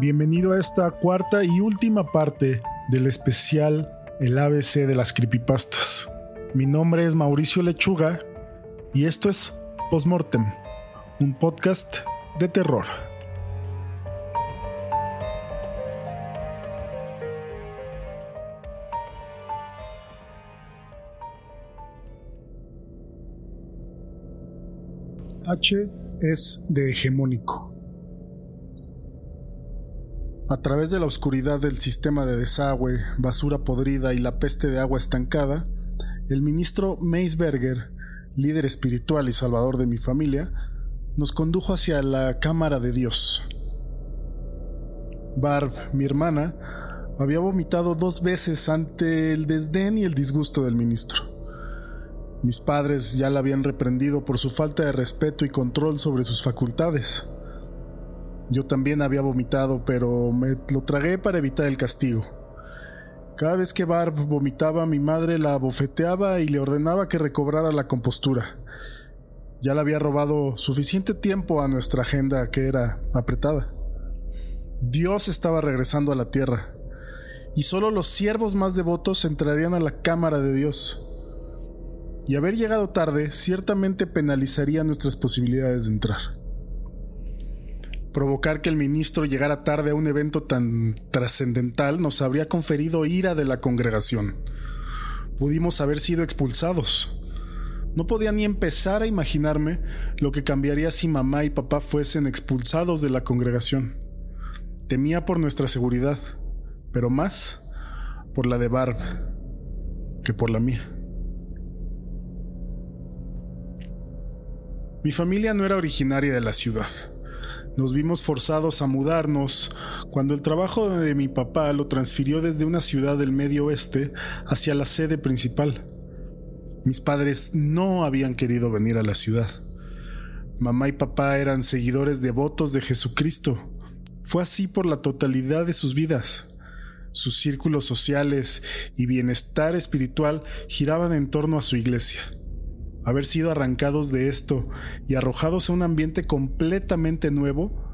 Bienvenido a esta cuarta y última parte del especial El ABC de las creepypastas. Mi nombre es Mauricio Lechuga y esto es Postmortem, un podcast de terror. H es de hegemónico. A través de la oscuridad del sistema de desagüe, basura podrida y la peste de agua estancada, el ministro Meisberger, líder espiritual y salvador de mi familia, nos condujo hacia la cámara de Dios. Barb, mi hermana, había vomitado dos veces ante el desdén y el disgusto del ministro. Mis padres ya la habían reprendido por su falta de respeto y control sobre sus facultades. Yo también había vomitado, pero me lo tragué para evitar el castigo. Cada vez que Barb vomitaba, mi madre la bofeteaba y le ordenaba que recobrara la compostura. Ya le había robado suficiente tiempo a nuestra agenda que era apretada. Dios estaba regresando a la tierra, y solo los siervos más devotos entrarían a la cámara de Dios y haber llegado tarde ciertamente penalizaría nuestras posibilidades de entrar. Provocar que el ministro llegara tarde a un evento tan trascendental nos habría conferido ira de la congregación. Pudimos haber sido expulsados. No podía ni empezar a imaginarme lo que cambiaría si mamá y papá fuesen expulsados de la congregación. Temía por nuestra seguridad, pero más por la de Barb que por la mía. Mi familia no era originaria de la ciudad. Nos vimos forzados a mudarnos cuando el trabajo de mi papá lo transfirió desde una ciudad del medio oeste hacia la sede principal. Mis padres no habían querido venir a la ciudad. Mamá y papá eran seguidores devotos de Jesucristo. Fue así por la totalidad de sus vidas. Sus círculos sociales y bienestar espiritual giraban en torno a su iglesia haber sido arrancados de esto y arrojados a un ambiente completamente nuevo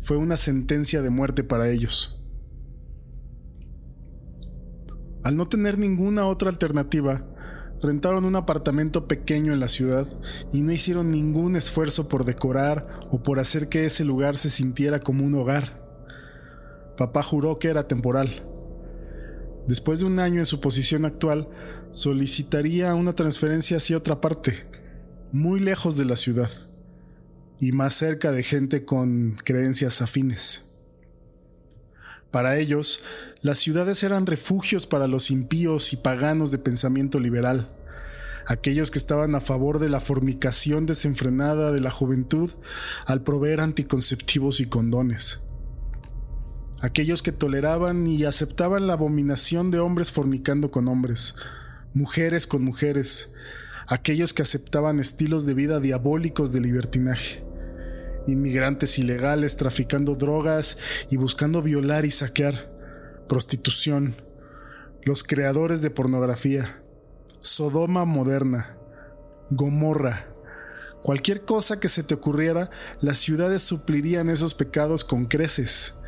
fue una sentencia de muerte para ellos. Al no tener ninguna otra alternativa, rentaron un apartamento pequeño en la ciudad y no hicieron ningún esfuerzo por decorar o por hacer que ese lugar se sintiera como un hogar. Papá juró que era temporal. Después de un año en su posición actual, solicitaría una transferencia hacia otra parte, muy lejos de la ciudad y más cerca de gente con creencias afines. Para ellos, las ciudades eran refugios para los impíos y paganos de pensamiento liberal, aquellos que estaban a favor de la fornicación desenfrenada de la juventud al proveer anticonceptivos y condones, aquellos que toleraban y aceptaban la abominación de hombres fornicando con hombres, mujeres con mujeres, aquellos que aceptaban estilos de vida diabólicos de libertinaje, inmigrantes ilegales traficando drogas y buscando violar y saquear, prostitución, los creadores de pornografía, Sodoma moderna, Gomorra, cualquier cosa que se te ocurriera, las ciudades suplirían esos pecados con creces.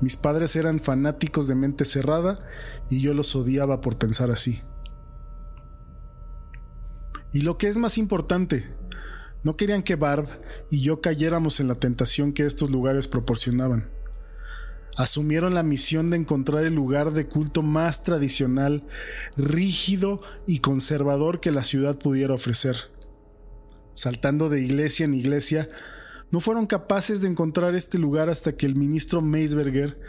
Mis padres eran fanáticos de mente cerrada y yo los odiaba por pensar así. Y lo que es más importante, no querían que Barb y yo cayéramos en la tentación que estos lugares proporcionaban. Asumieron la misión de encontrar el lugar de culto más tradicional, rígido y conservador que la ciudad pudiera ofrecer. Saltando de iglesia en iglesia, no fueron capaces de encontrar este lugar hasta que el ministro Meisberger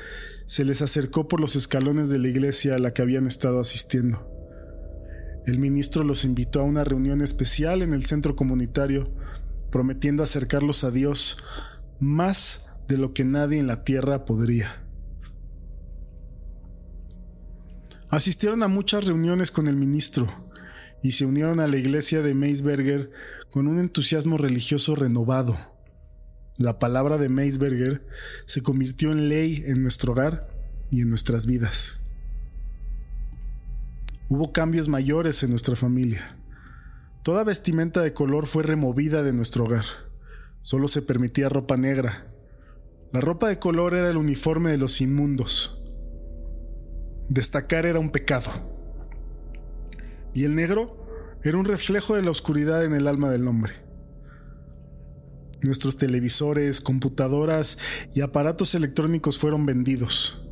se les acercó por los escalones de la iglesia a la que habían estado asistiendo. El ministro los invitó a una reunión especial en el centro comunitario, prometiendo acercarlos a Dios más de lo que nadie en la tierra podría. Asistieron a muchas reuniones con el ministro y se unieron a la iglesia de Meisberger con un entusiasmo religioso renovado. La palabra de Meisberger se convirtió en ley en nuestro hogar y en nuestras vidas. Hubo cambios mayores en nuestra familia. Toda vestimenta de color fue removida de nuestro hogar. Solo se permitía ropa negra. La ropa de color era el uniforme de los inmundos. Destacar era un pecado. Y el negro era un reflejo de la oscuridad en el alma del hombre. Nuestros televisores, computadoras y aparatos electrónicos fueron vendidos.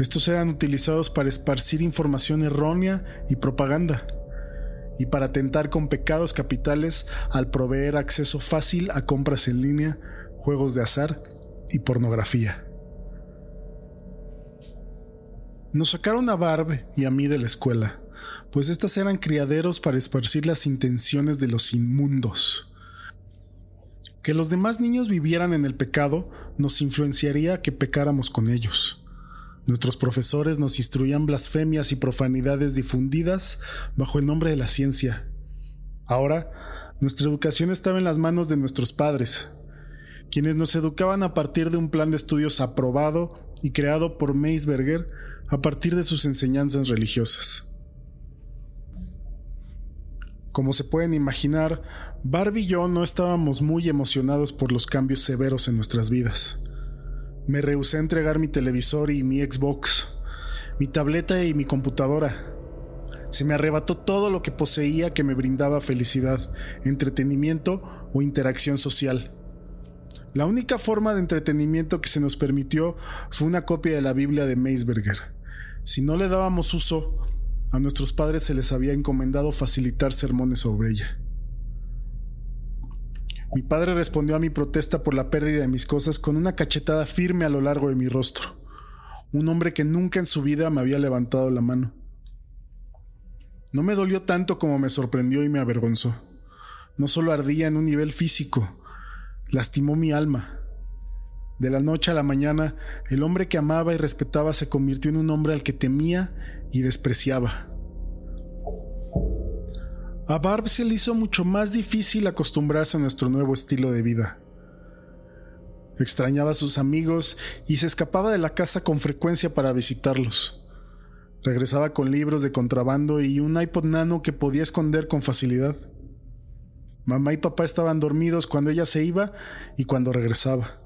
Estos eran utilizados para esparcir información errónea y propaganda y para atentar con pecados capitales al proveer acceso fácil a compras en línea, juegos de azar y pornografía. Nos sacaron a Barb y a mí de la escuela, pues estas eran criaderos para esparcir las intenciones de los inmundos. Que los demás niños vivieran en el pecado nos influenciaría a que pecáramos con ellos. Nuestros profesores nos instruían blasfemias y profanidades difundidas bajo el nombre de la ciencia. Ahora, nuestra educación estaba en las manos de nuestros padres, quienes nos educaban a partir de un plan de estudios aprobado y creado por Meisberger a partir de sus enseñanzas religiosas. Como se pueden imaginar, Barbie y yo no estábamos muy emocionados por los cambios severos en nuestras vidas. Me rehusé a entregar mi televisor y mi Xbox, mi tableta y mi computadora. Se me arrebató todo lo que poseía que me brindaba felicidad, entretenimiento o interacción social. La única forma de entretenimiento que se nos permitió fue una copia de la Biblia de Meisberger. Si no le dábamos uso, a nuestros padres se les había encomendado facilitar sermones sobre ella. Mi padre respondió a mi protesta por la pérdida de mis cosas con una cachetada firme a lo largo de mi rostro. Un hombre que nunca en su vida me había levantado la mano. No me dolió tanto como me sorprendió y me avergonzó. No solo ardía en un nivel físico, lastimó mi alma. De la noche a la mañana, el hombre que amaba y respetaba se convirtió en un hombre al que temía y despreciaba. A Barb se le hizo mucho más difícil acostumbrarse a nuestro nuevo estilo de vida. Extrañaba a sus amigos y se escapaba de la casa con frecuencia para visitarlos. Regresaba con libros de contrabando y un iPod nano que podía esconder con facilidad. Mamá y papá estaban dormidos cuando ella se iba y cuando regresaba.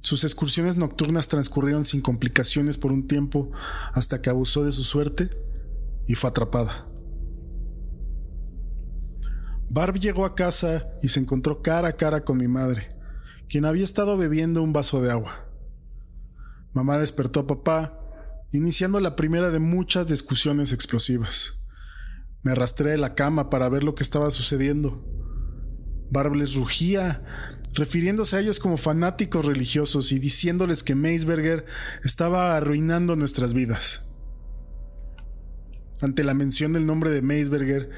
Sus excursiones nocturnas transcurrieron sin complicaciones por un tiempo hasta que abusó de su suerte y fue atrapada. Barb llegó a casa y se encontró cara a cara con mi madre, quien había estado bebiendo un vaso de agua. Mamá despertó a papá, iniciando la primera de muchas discusiones explosivas. Me arrastré de la cama para ver lo que estaba sucediendo. Barb les rugía, refiriéndose a ellos como fanáticos religiosos y diciéndoles que Meisberger estaba arruinando nuestras vidas. Ante la mención del nombre de Meisberger,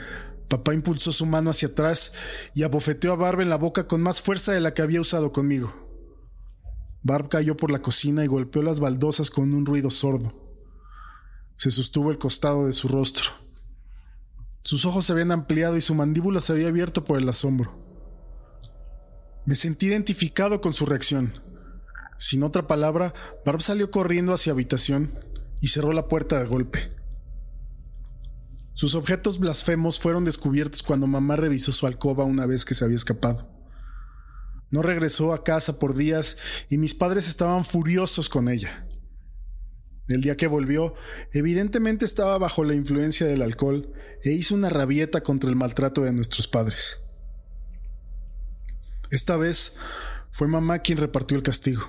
Papá impulsó su mano hacia atrás y abofeteó a Barb en la boca con más fuerza de la que había usado conmigo. Barb cayó por la cocina y golpeó las baldosas con un ruido sordo. Se sostuvo el costado de su rostro. Sus ojos se habían ampliado y su mandíbula se había abierto por el asombro. Me sentí identificado con su reacción. Sin otra palabra, Barb salió corriendo hacia habitación y cerró la puerta de golpe. Sus objetos blasfemos fueron descubiertos cuando mamá revisó su alcoba una vez que se había escapado. No regresó a casa por días y mis padres estaban furiosos con ella. El día que volvió, evidentemente estaba bajo la influencia del alcohol e hizo una rabieta contra el maltrato de nuestros padres. Esta vez fue mamá quien repartió el castigo.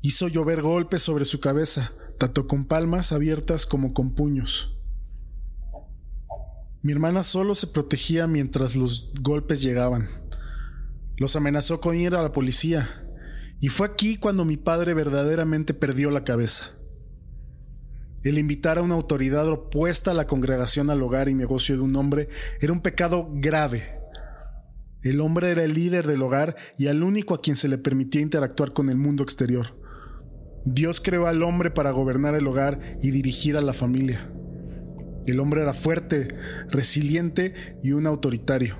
Hizo llover golpes sobre su cabeza, tanto con palmas abiertas como con puños. Mi hermana solo se protegía mientras los golpes llegaban. Los amenazó con ir a la policía. Y fue aquí cuando mi padre verdaderamente perdió la cabeza. El invitar a una autoridad opuesta a la congregación al hogar y negocio de un hombre era un pecado grave. El hombre era el líder del hogar y el único a quien se le permitía interactuar con el mundo exterior. Dios creó al hombre para gobernar el hogar y dirigir a la familia. El hombre era fuerte, resiliente y un autoritario.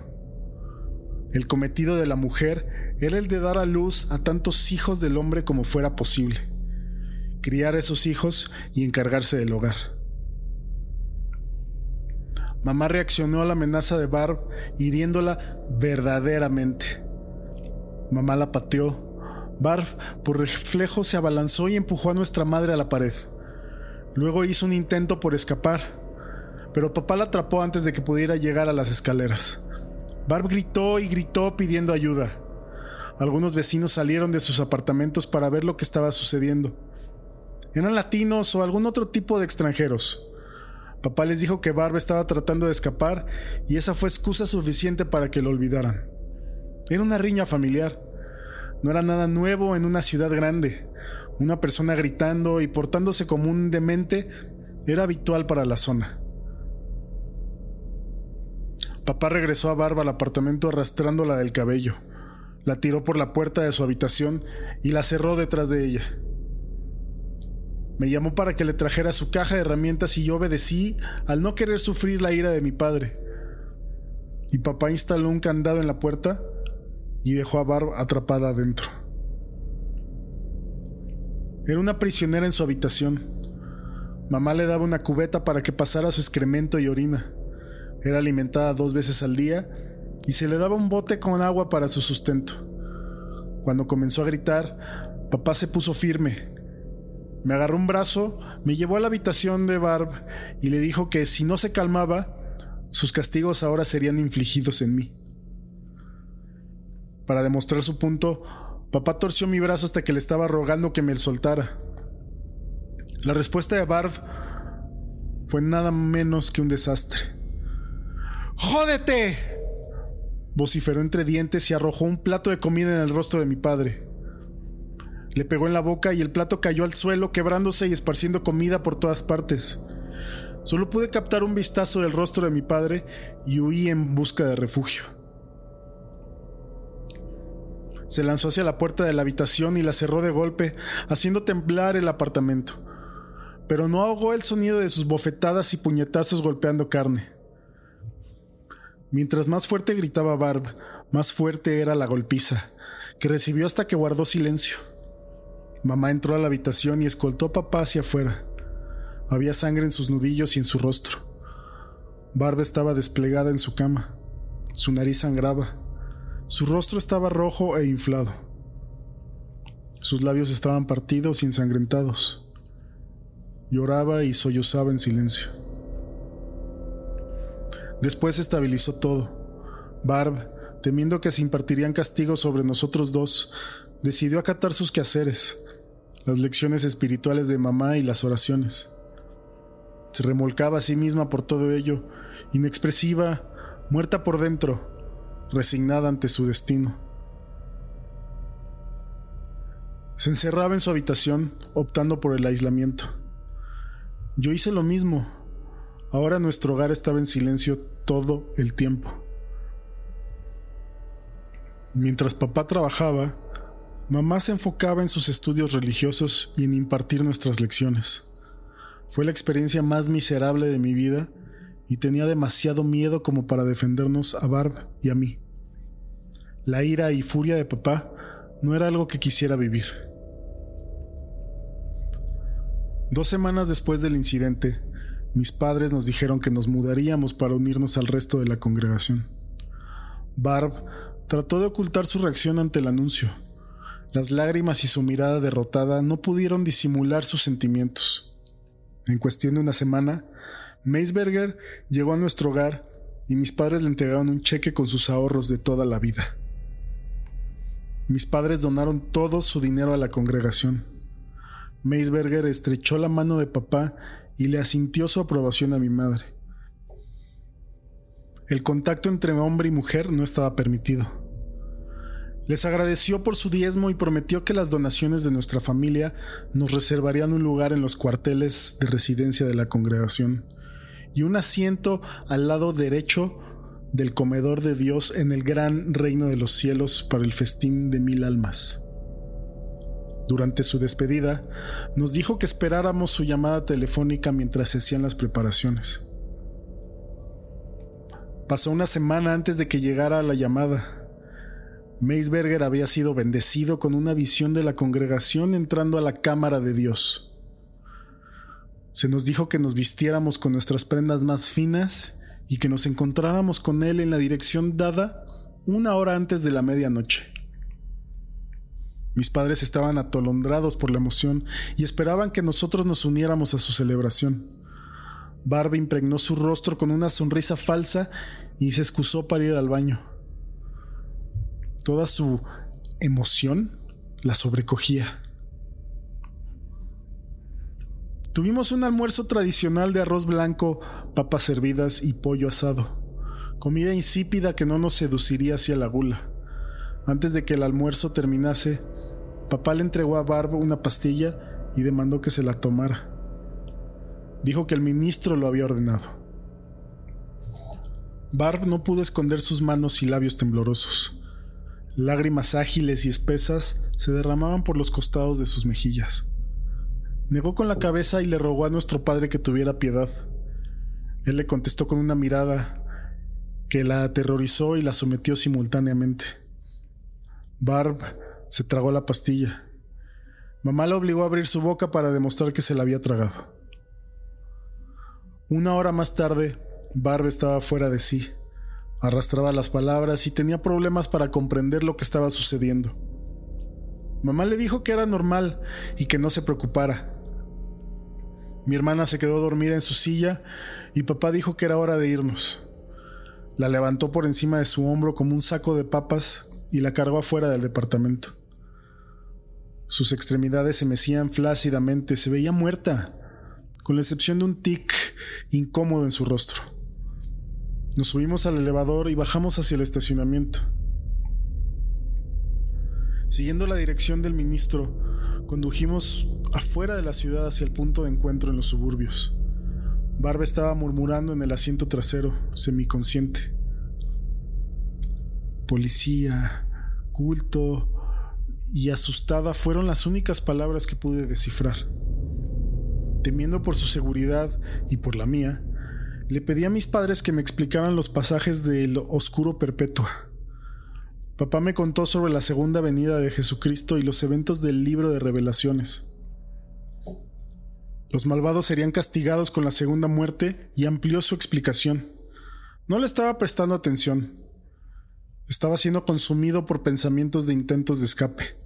El cometido de la mujer era el de dar a luz a tantos hijos del hombre como fuera posible, criar a esos hijos y encargarse del hogar. Mamá reaccionó a la amenaza de Barb hiriéndola verdaderamente. Mamá la pateó, Barb, por reflejo, se abalanzó y empujó a nuestra madre a la pared. Luego hizo un intento por escapar, pero papá la atrapó antes de que pudiera llegar a las escaleras. Barb gritó y gritó pidiendo ayuda. Algunos vecinos salieron de sus apartamentos para ver lo que estaba sucediendo. Eran latinos o algún otro tipo de extranjeros. Papá les dijo que Barb estaba tratando de escapar y esa fue excusa suficiente para que lo olvidaran. Era una riña familiar. No era nada nuevo en una ciudad grande. Una persona gritando y portándose como un demente era habitual para la zona. Papá regresó a Barba al apartamento arrastrándola del cabello. La tiró por la puerta de su habitación y la cerró detrás de ella. Me llamó para que le trajera su caja de herramientas y yo obedecí al no querer sufrir la ira de mi padre. Y papá instaló un candado en la puerta y dejó a Barb atrapada adentro. Era una prisionera en su habitación. Mamá le daba una cubeta para que pasara su excremento y orina. Era alimentada dos veces al día y se le daba un bote con agua para su sustento. Cuando comenzó a gritar, papá se puso firme. Me agarró un brazo, me llevó a la habitación de Barb y le dijo que si no se calmaba, sus castigos ahora serían infligidos en mí. Para demostrar su punto, papá torció mi brazo hasta que le estaba rogando que me soltara. La respuesta de Barb fue nada menos que un desastre. ¡Jódete! vociferó entre dientes y arrojó un plato de comida en el rostro de mi padre. Le pegó en la boca y el plato cayó al suelo, quebrándose y esparciendo comida por todas partes. Solo pude captar un vistazo del rostro de mi padre y huí en busca de refugio. Se lanzó hacia la puerta de la habitación y la cerró de golpe, haciendo temblar el apartamento. Pero no ahogó el sonido de sus bofetadas y puñetazos golpeando carne. Mientras más fuerte gritaba Barb, más fuerte era la golpiza, que recibió hasta que guardó silencio. Mamá entró a la habitación y escoltó a papá hacia afuera. Había sangre en sus nudillos y en su rostro. Barb estaba desplegada en su cama. Su nariz sangraba. Su rostro estaba rojo e inflado. Sus labios estaban partidos y ensangrentados. Lloraba y sollozaba en silencio. Después estabilizó todo. Barb, temiendo que se impartirían castigos sobre nosotros dos, decidió acatar sus quehaceres, las lecciones espirituales de mamá y las oraciones. Se remolcaba a sí misma por todo ello, inexpresiva, muerta por dentro, resignada ante su destino. Se encerraba en su habitación, optando por el aislamiento. Yo hice lo mismo. Ahora nuestro hogar estaba en silencio todo el tiempo. Mientras papá trabajaba, mamá se enfocaba en sus estudios religiosos y en impartir nuestras lecciones. Fue la experiencia más miserable de mi vida y tenía demasiado miedo como para defendernos a Barb y a mí. La ira y furia de papá no era algo que quisiera vivir. Dos semanas después del incidente, mis padres nos dijeron que nos mudaríamos para unirnos al resto de la congregación. Barb trató de ocultar su reacción ante el anuncio. Las lágrimas y su mirada derrotada no pudieron disimular sus sentimientos. En cuestión de una semana, Meisberger llegó a nuestro hogar y mis padres le entregaron un cheque con sus ahorros de toda la vida. Mis padres donaron todo su dinero a la congregación. Meisberger estrechó la mano de papá y le asintió su aprobación a mi madre. El contacto entre hombre y mujer no estaba permitido. Les agradeció por su diezmo y prometió que las donaciones de nuestra familia nos reservarían un lugar en los cuarteles de residencia de la congregación y un asiento al lado derecho del comedor de Dios en el gran reino de los cielos para el festín de mil almas. Durante su despedida, nos dijo que esperáramos su llamada telefónica mientras se hacían las preparaciones. Pasó una semana antes de que llegara la llamada. Meisberger había sido bendecido con una visión de la congregación entrando a la cámara de Dios. Se nos dijo que nos vistiéramos con nuestras prendas más finas y que nos encontráramos con él en la dirección dada una hora antes de la medianoche. Mis padres estaban atolondrados por la emoción y esperaban que nosotros nos uniéramos a su celebración. Barb impregnó su rostro con una sonrisa falsa y se excusó para ir al baño. Toda su emoción la sobrecogía. Tuvimos un almuerzo tradicional de arroz blanco, papas servidas y pollo asado. Comida insípida que no nos seduciría hacia la gula. Antes de que el almuerzo terminase, papá le entregó a Barb una pastilla y demandó que se la tomara. Dijo que el ministro lo había ordenado. Barb no pudo esconder sus manos y labios temblorosos. Lágrimas ágiles y espesas se derramaban por los costados de sus mejillas. Negó con la cabeza y le rogó a nuestro padre que tuviera piedad. Él le contestó con una mirada que la aterrorizó y la sometió simultáneamente. Barb se tragó la pastilla. Mamá la obligó a abrir su boca para demostrar que se la había tragado. Una hora más tarde, Barb estaba fuera de sí. Arrastraba las palabras y tenía problemas para comprender lo que estaba sucediendo. Mamá le dijo que era normal y que no se preocupara, mi hermana se quedó dormida en su silla y papá dijo que era hora de irnos. La levantó por encima de su hombro como un saco de papas y la cargó afuera del departamento. Sus extremidades se mecían flácidamente, se veía muerta, con la excepción de un tic incómodo en su rostro. Nos subimos al elevador y bajamos hacia el estacionamiento. Siguiendo la dirección del ministro, Condujimos afuera de la ciudad hacia el punto de encuentro en los suburbios. Barba estaba murmurando en el asiento trasero, semiconsciente. Policía, culto y asustada fueron las únicas palabras que pude descifrar. Temiendo por su seguridad y por la mía, le pedí a mis padres que me explicaran los pasajes del Oscuro Perpetua. Papá me contó sobre la segunda venida de Jesucristo y los eventos del libro de revelaciones. Los malvados serían castigados con la segunda muerte y amplió su explicación. No le estaba prestando atención. Estaba siendo consumido por pensamientos de intentos de escape.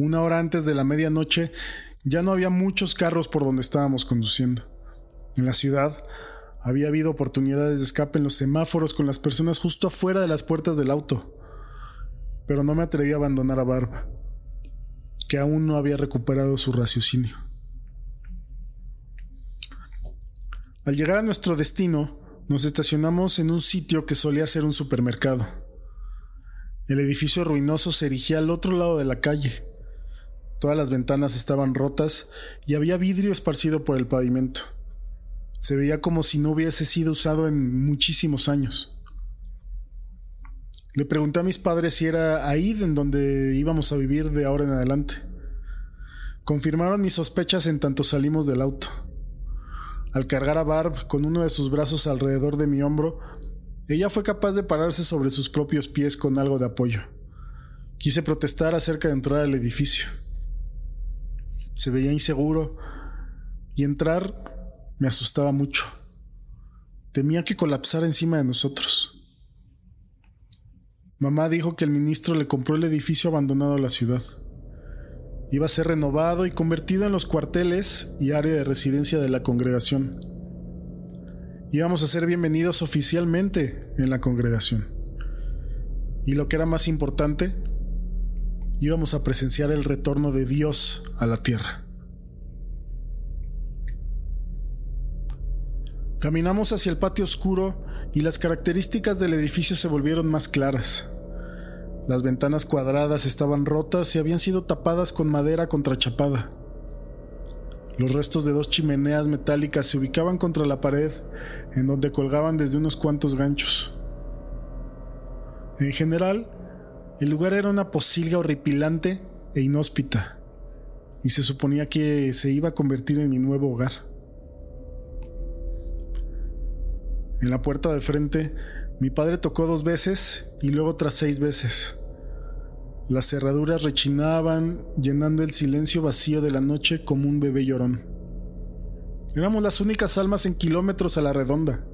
Una hora antes de la medianoche ya no había muchos carros por donde estábamos conduciendo. En la ciudad había habido oportunidades de escape en los semáforos con las personas justo afuera de las puertas del auto pero no me atreví a abandonar a Barba, que aún no había recuperado su raciocinio. Al llegar a nuestro destino, nos estacionamos en un sitio que solía ser un supermercado. El edificio ruinoso se erigía al otro lado de la calle. Todas las ventanas estaban rotas y había vidrio esparcido por el pavimento. Se veía como si no hubiese sido usado en muchísimos años. Le pregunté a mis padres si era ahí en donde íbamos a vivir de ahora en adelante. Confirmaron mis sospechas en tanto salimos del auto. Al cargar a Barb con uno de sus brazos alrededor de mi hombro, ella fue capaz de pararse sobre sus propios pies con algo de apoyo. Quise protestar acerca de entrar al edificio. Se veía inseguro y entrar me asustaba mucho. Temía que colapsara encima de nosotros. Mamá dijo que el ministro le compró el edificio abandonado a la ciudad. Iba a ser renovado y convertido en los cuarteles y área de residencia de la congregación. Íbamos a ser bienvenidos oficialmente en la congregación. Y lo que era más importante, íbamos a presenciar el retorno de Dios a la tierra. Caminamos hacia el patio oscuro y las características del edificio se volvieron más claras. Las ventanas cuadradas estaban rotas y habían sido tapadas con madera contrachapada. Los restos de dos chimeneas metálicas se ubicaban contra la pared, en donde colgaban desde unos cuantos ganchos. En general, el lugar era una posilga horripilante e inhóspita, y se suponía que se iba a convertir en mi nuevo hogar. En la puerta de frente, mi padre tocó dos veces y luego otras seis veces. Las cerraduras rechinaban, llenando el silencio vacío de la noche como un bebé llorón. Éramos las únicas almas en kilómetros a la redonda.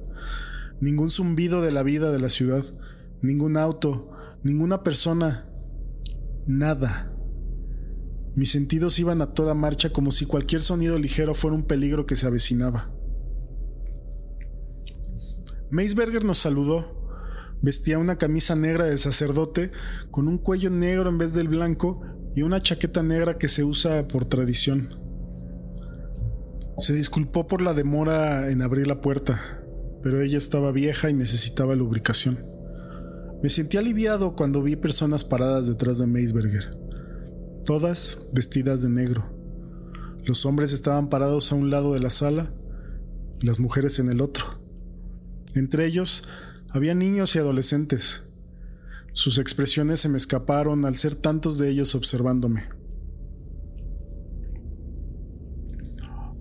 Ningún zumbido de la vida de la ciudad, ningún auto, ninguna persona, nada. Mis sentidos iban a toda marcha como si cualquier sonido ligero fuera un peligro que se avecinaba. Meisberger nos saludó. Vestía una camisa negra de sacerdote con un cuello negro en vez del blanco y una chaqueta negra que se usa por tradición. Se disculpó por la demora en abrir la puerta, pero ella estaba vieja y necesitaba lubricación. Me sentí aliviado cuando vi personas paradas detrás de Meisberger todas vestidas de negro. Los hombres estaban parados a un lado de la sala y las mujeres en el otro. Entre ellos había niños y adolescentes. Sus expresiones se me escaparon al ser tantos de ellos observándome.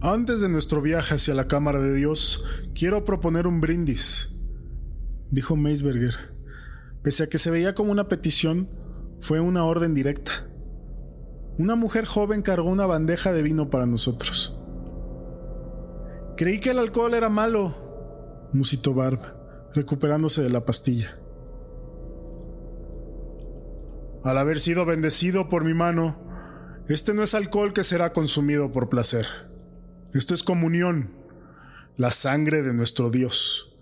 Antes de nuestro viaje hacia la Cámara de Dios, quiero proponer un brindis, dijo Meisberger. Pese a que se veía como una petición, fue una orden directa. Una mujer joven cargó una bandeja de vino para nosotros. Creí que el alcohol era malo, musitó Barb, recuperándose de la pastilla. Al haber sido bendecido por mi mano, este no es alcohol que será consumido por placer. Esto es comunión, la sangre de nuestro Dios,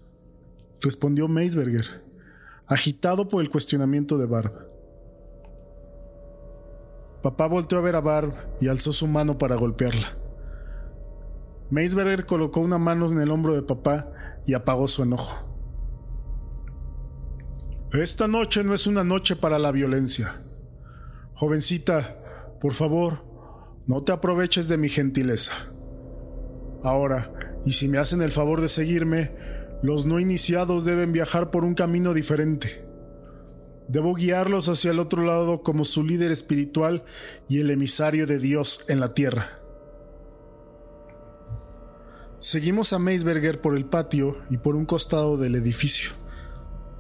respondió Meisberger, agitado por el cuestionamiento de Barb. Papá volteó a ver a Barb y alzó su mano para golpearla. Meisberger colocó una mano en el hombro de papá y apagó su enojo. Esta noche no es una noche para la violencia. Jovencita, por favor, no te aproveches de mi gentileza. Ahora, y si me hacen el favor de seguirme, los no iniciados deben viajar por un camino diferente. Debo guiarlos hacia el otro lado como su líder espiritual y el emisario de Dios en la tierra. Seguimos a Meisberger por el patio y por un costado del edificio.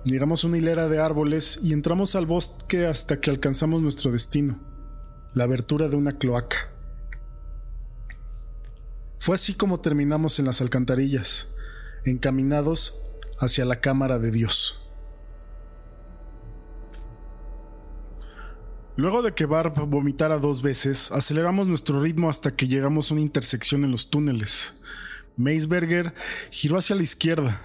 Llegamos una hilera de árboles y entramos al bosque hasta que alcanzamos nuestro destino, la abertura de una cloaca. Fue así como terminamos en las alcantarillas, encaminados hacia la cámara de Dios. Luego de que Barb vomitara dos veces, aceleramos nuestro ritmo hasta que llegamos a una intersección en los túneles. Meisberger giró hacia la izquierda.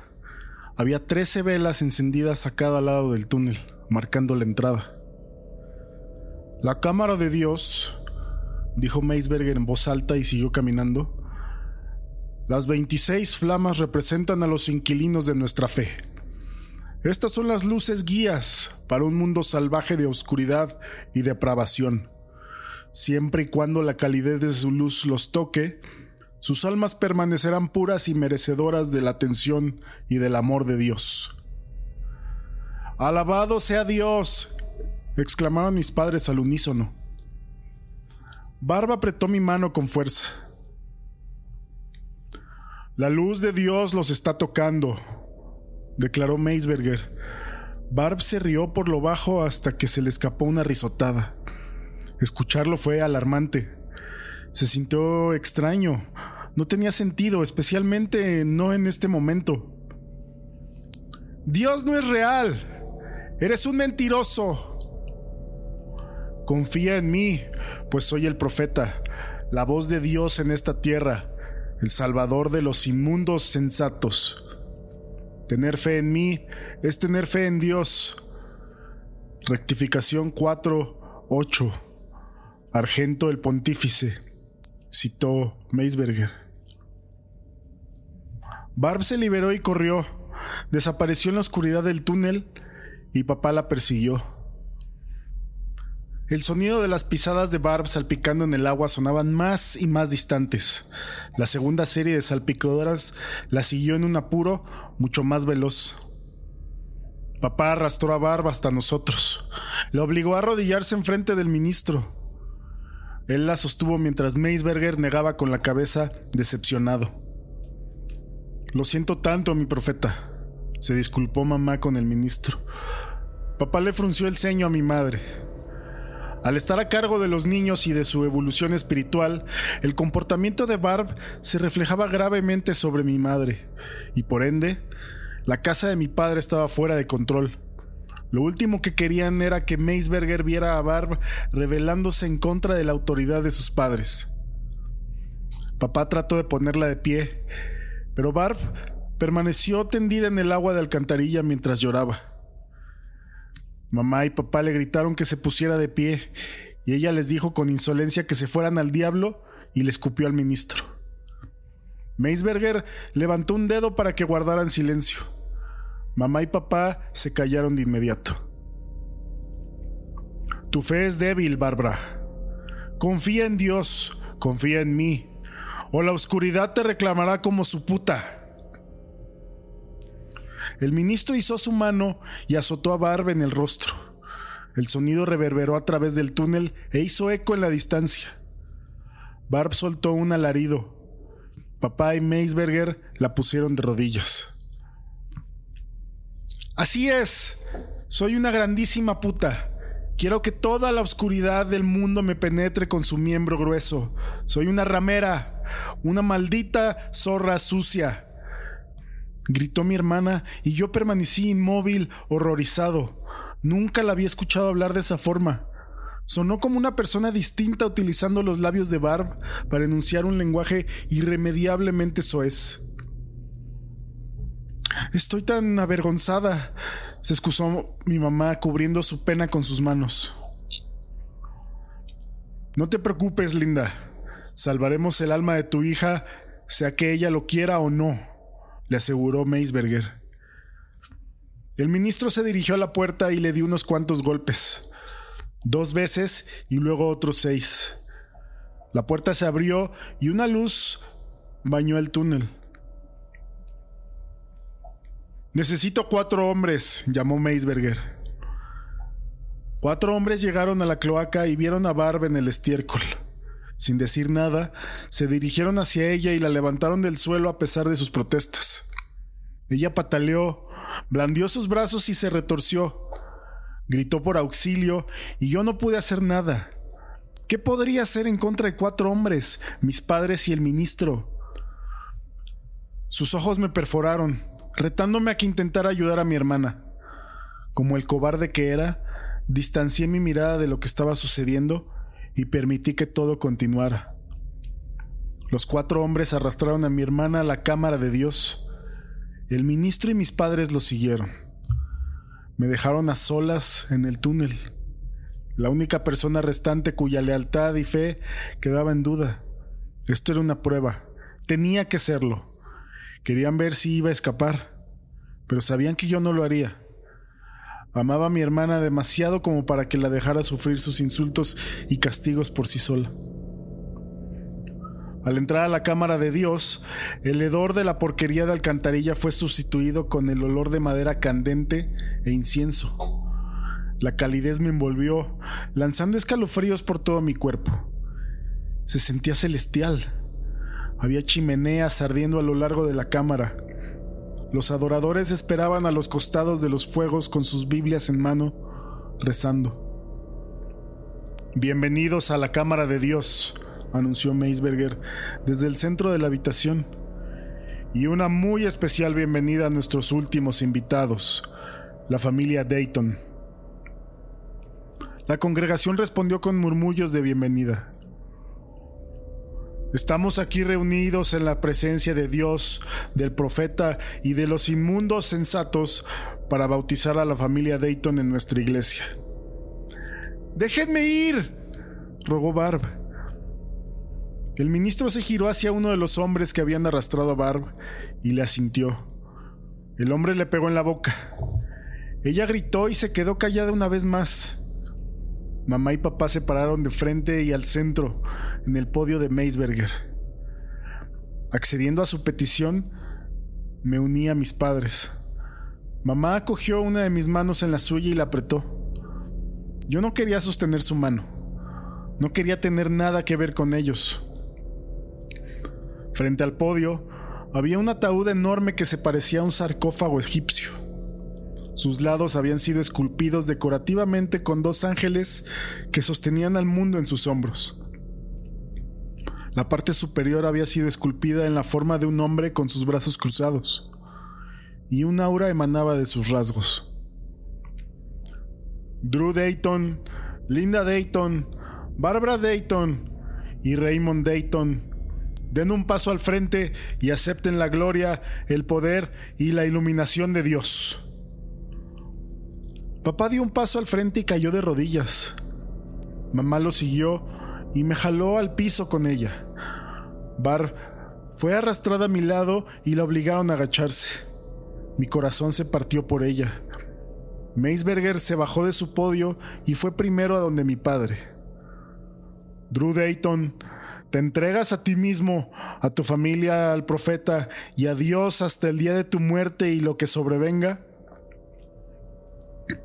Había 13 velas encendidas a cada lado del túnel, marcando la entrada. La cámara de Dios, dijo Meisberger en voz alta y siguió caminando. Las 26 flamas representan a los inquilinos de nuestra fe. Estas son las luces guías para un mundo salvaje de oscuridad y depravación. Siempre y cuando la calidez de su luz los toque, sus almas permanecerán puras y merecedoras de la atención y del amor de Dios. Alabado sea Dios, exclamaron mis padres al unísono. Barba apretó mi mano con fuerza. La luz de Dios los está tocando, declaró Meisberger. Barb se rió por lo bajo hasta que se le escapó una risotada. Escucharlo fue alarmante. Se sintió extraño. No tenía sentido, especialmente no en este momento. Dios no es real. Eres un mentiroso. Confía en mí, pues soy el profeta, la voz de Dios en esta tierra, el salvador de los inmundos sensatos. Tener fe en mí es tener fe en Dios. Rectificación 4.8. Argento el Pontífice, citó Meisberger. Barb se liberó y corrió. Desapareció en la oscuridad del túnel y papá la persiguió. El sonido de las pisadas de Barb salpicando en el agua sonaban más y más distantes. La segunda serie de salpicadoras la siguió en un apuro mucho más veloz. Papá arrastró a Barb hasta nosotros. Le obligó a arrodillarse enfrente del ministro. Él la sostuvo mientras Meisberger negaba con la cabeza, decepcionado. Lo siento tanto, mi profeta, se disculpó mamá con el ministro. Papá le frunció el ceño a mi madre. Al estar a cargo de los niños y de su evolución espiritual, el comportamiento de Barb se reflejaba gravemente sobre mi madre, y por ende, la casa de mi padre estaba fuera de control. Lo último que querían era que Meisberger viera a Barb rebelándose en contra de la autoridad de sus padres. Papá trató de ponerla de pie, pero Barb permaneció tendida en el agua de alcantarilla mientras lloraba. Mamá y papá le gritaron que se pusiera de pie y ella les dijo con insolencia que se fueran al diablo y le escupió al ministro. Meisberger levantó un dedo para que guardaran silencio. Mamá y papá se callaron de inmediato. Tu fe es débil, Bárbara. Confía en Dios, confía en mí, o la oscuridad te reclamará como su puta. El ministro hizo su mano y azotó a Barb en el rostro. El sonido reverberó a través del túnel e hizo eco en la distancia. Barb soltó un alarido. Papá y Meisberger la pusieron de rodillas. Así es, soy una grandísima puta. Quiero que toda la oscuridad del mundo me penetre con su miembro grueso. Soy una ramera, una maldita zorra sucia gritó mi hermana y yo permanecí inmóvil, horrorizado. Nunca la había escuchado hablar de esa forma. Sonó como una persona distinta utilizando los labios de Barb para enunciar un lenguaje irremediablemente soez. Estoy tan avergonzada, se excusó mi mamá cubriendo su pena con sus manos. No te preocupes, Linda. Salvaremos el alma de tu hija, sea que ella lo quiera o no le aseguró Meisberger. El ministro se dirigió a la puerta y le dio unos cuantos golpes, dos veces y luego otros seis. La puerta se abrió y una luz bañó el túnel. Necesito cuatro hombres, llamó Meisberger. Cuatro hombres llegaron a la cloaca y vieron a Barb en el estiércol. Sin decir nada, se dirigieron hacia ella y la levantaron del suelo a pesar de sus protestas. Ella pataleó, blandió sus brazos y se retorció. Gritó por auxilio y yo no pude hacer nada. ¿Qué podría hacer en contra de cuatro hombres, mis padres y el ministro? Sus ojos me perforaron, retándome a que intentara ayudar a mi hermana. Como el cobarde que era, distancié mi mirada de lo que estaba sucediendo y permití que todo continuara. Los cuatro hombres arrastraron a mi hermana a la cámara de Dios. El ministro y mis padres lo siguieron. Me dejaron a solas en el túnel. La única persona restante cuya lealtad y fe quedaba en duda. Esto era una prueba. Tenía que serlo. Querían ver si iba a escapar, pero sabían que yo no lo haría. Amaba a mi hermana demasiado como para que la dejara sufrir sus insultos y castigos por sí sola. Al entrar a la cámara de Dios, el hedor de la porquería de alcantarilla fue sustituido con el olor de madera candente e incienso. La calidez me envolvió, lanzando escalofríos por todo mi cuerpo. Se sentía celestial. Había chimeneas ardiendo a lo largo de la cámara, los adoradores esperaban a los costados de los fuegos con sus Biblias en mano, rezando. Bienvenidos a la Cámara de Dios, anunció Meisberger desde el centro de la habitación. Y una muy especial bienvenida a nuestros últimos invitados, la familia Dayton. La congregación respondió con murmullos de bienvenida. Estamos aquí reunidos en la presencia de Dios, del profeta y de los inmundos sensatos para bautizar a la familia Dayton en nuestra iglesia. Déjenme ir, rogó Barb. El ministro se giró hacia uno de los hombres que habían arrastrado a Barb y le asintió. El hombre le pegó en la boca. Ella gritó y se quedó callada una vez más. Mamá y papá se pararon de frente y al centro, en el podio de Meisberger. Accediendo a su petición, me uní a mis padres. Mamá cogió una de mis manos en la suya y la apretó. Yo no quería sostener su mano. No quería tener nada que ver con ellos. Frente al podio había un ataúd enorme que se parecía a un sarcófago egipcio. Sus lados habían sido esculpidos decorativamente con dos ángeles que sostenían al mundo en sus hombros. La parte superior había sido esculpida en la forma de un hombre con sus brazos cruzados, y un aura emanaba de sus rasgos. Drew Dayton, Linda Dayton, Barbara Dayton y Raymond Dayton den un paso al frente y acepten la gloria, el poder y la iluminación de Dios. Papá dio un paso al frente y cayó de rodillas. Mamá lo siguió y me jaló al piso con ella. Bar fue arrastrada a mi lado y la obligaron a agacharse. Mi corazón se partió por ella. Meisberger se bajó de su podio y fue primero a donde mi padre. Drew Dayton, te entregas a ti mismo, a tu familia, al profeta y a Dios hasta el día de tu muerte y lo que sobrevenga.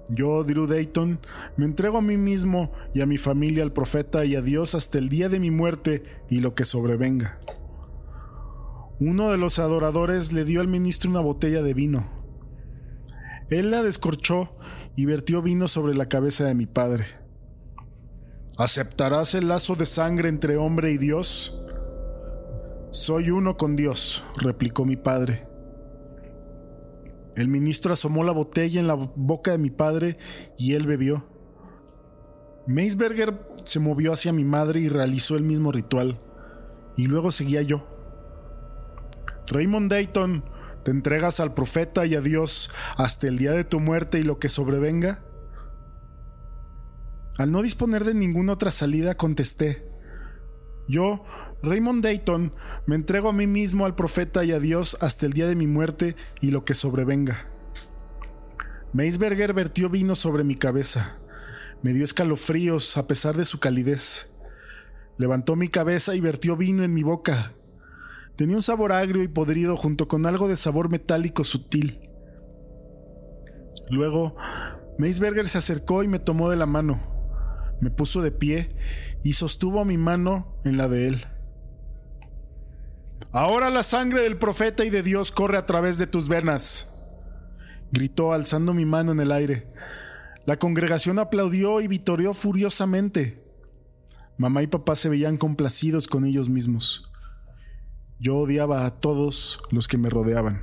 Yo, Drew Dayton, me entrego a mí mismo y a mi familia, al profeta y a Dios hasta el día de mi muerte y lo que sobrevenga. Uno de los adoradores le dio al ministro una botella de vino. Él la descorchó y vertió vino sobre la cabeza de mi padre. ¿Aceptarás el lazo de sangre entre hombre y Dios? Soy uno con Dios, replicó mi padre. El ministro asomó la botella en la boca de mi padre y él bebió. Meisberger se movió hacia mi madre y realizó el mismo ritual, y luego seguía yo. Raymond Dayton, ¿te entregas al profeta y a Dios hasta el día de tu muerte y lo que sobrevenga? Al no disponer de ninguna otra salida, contesté. Yo, Raymond Dayton, me entrego a mí mismo al profeta y a Dios hasta el día de mi muerte y lo que sobrevenga. Meisberger vertió vino sobre mi cabeza. Me dio escalofríos a pesar de su calidez. Levantó mi cabeza y vertió vino en mi boca. Tenía un sabor agrio y podrido junto con algo de sabor metálico sutil. Luego, Meisberger se acercó y me tomó de la mano me puso de pie y sostuvo mi mano en la de él. Ahora la sangre del profeta y de Dios corre a través de tus venas, gritó alzando mi mano en el aire. La congregación aplaudió y vitoreó furiosamente. Mamá y papá se veían complacidos con ellos mismos. Yo odiaba a todos los que me rodeaban.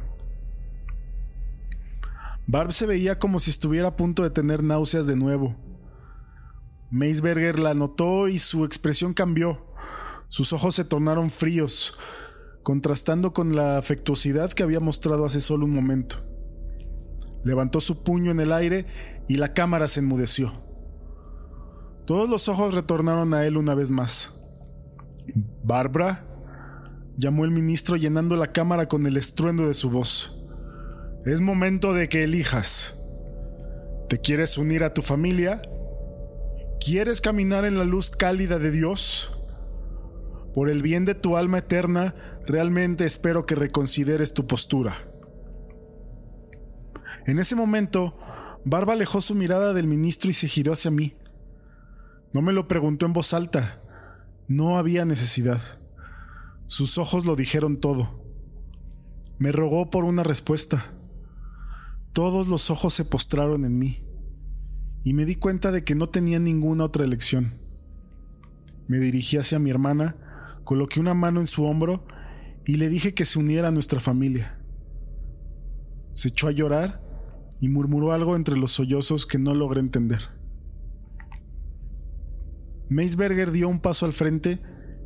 Barb se veía como si estuviera a punto de tener náuseas de nuevo. Meisberger la notó y su expresión cambió. Sus ojos se tornaron fríos, contrastando con la afectuosidad que había mostrado hace solo un momento. Levantó su puño en el aire y la cámara se enmudeció. Todos los ojos retornaron a él una vez más. Barbara, llamó el ministro llenando la cámara con el estruendo de su voz. Es momento de que elijas. ¿Te quieres unir a tu familia ¿Quieres caminar en la luz cálida de Dios? Por el bien de tu alma eterna, realmente espero que reconsideres tu postura. En ese momento, Barba alejó su mirada del ministro y se giró hacia mí. No me lo preguntó en voz alta. No había necesidad. Sus ojos lo dijeron todo. Me rogó por una respuesta. Todos los ojos se postraron en mí y me di cuenta de que no tenía ninguna otra elección. Me dirigí hacia mi hermana, coloqué una mano en su hombro y le dije que se uniera a nuestra familia. Se echó a llorar y murmuró algo entre los sollozos que no logré entender. Meisberger dio un paso al frente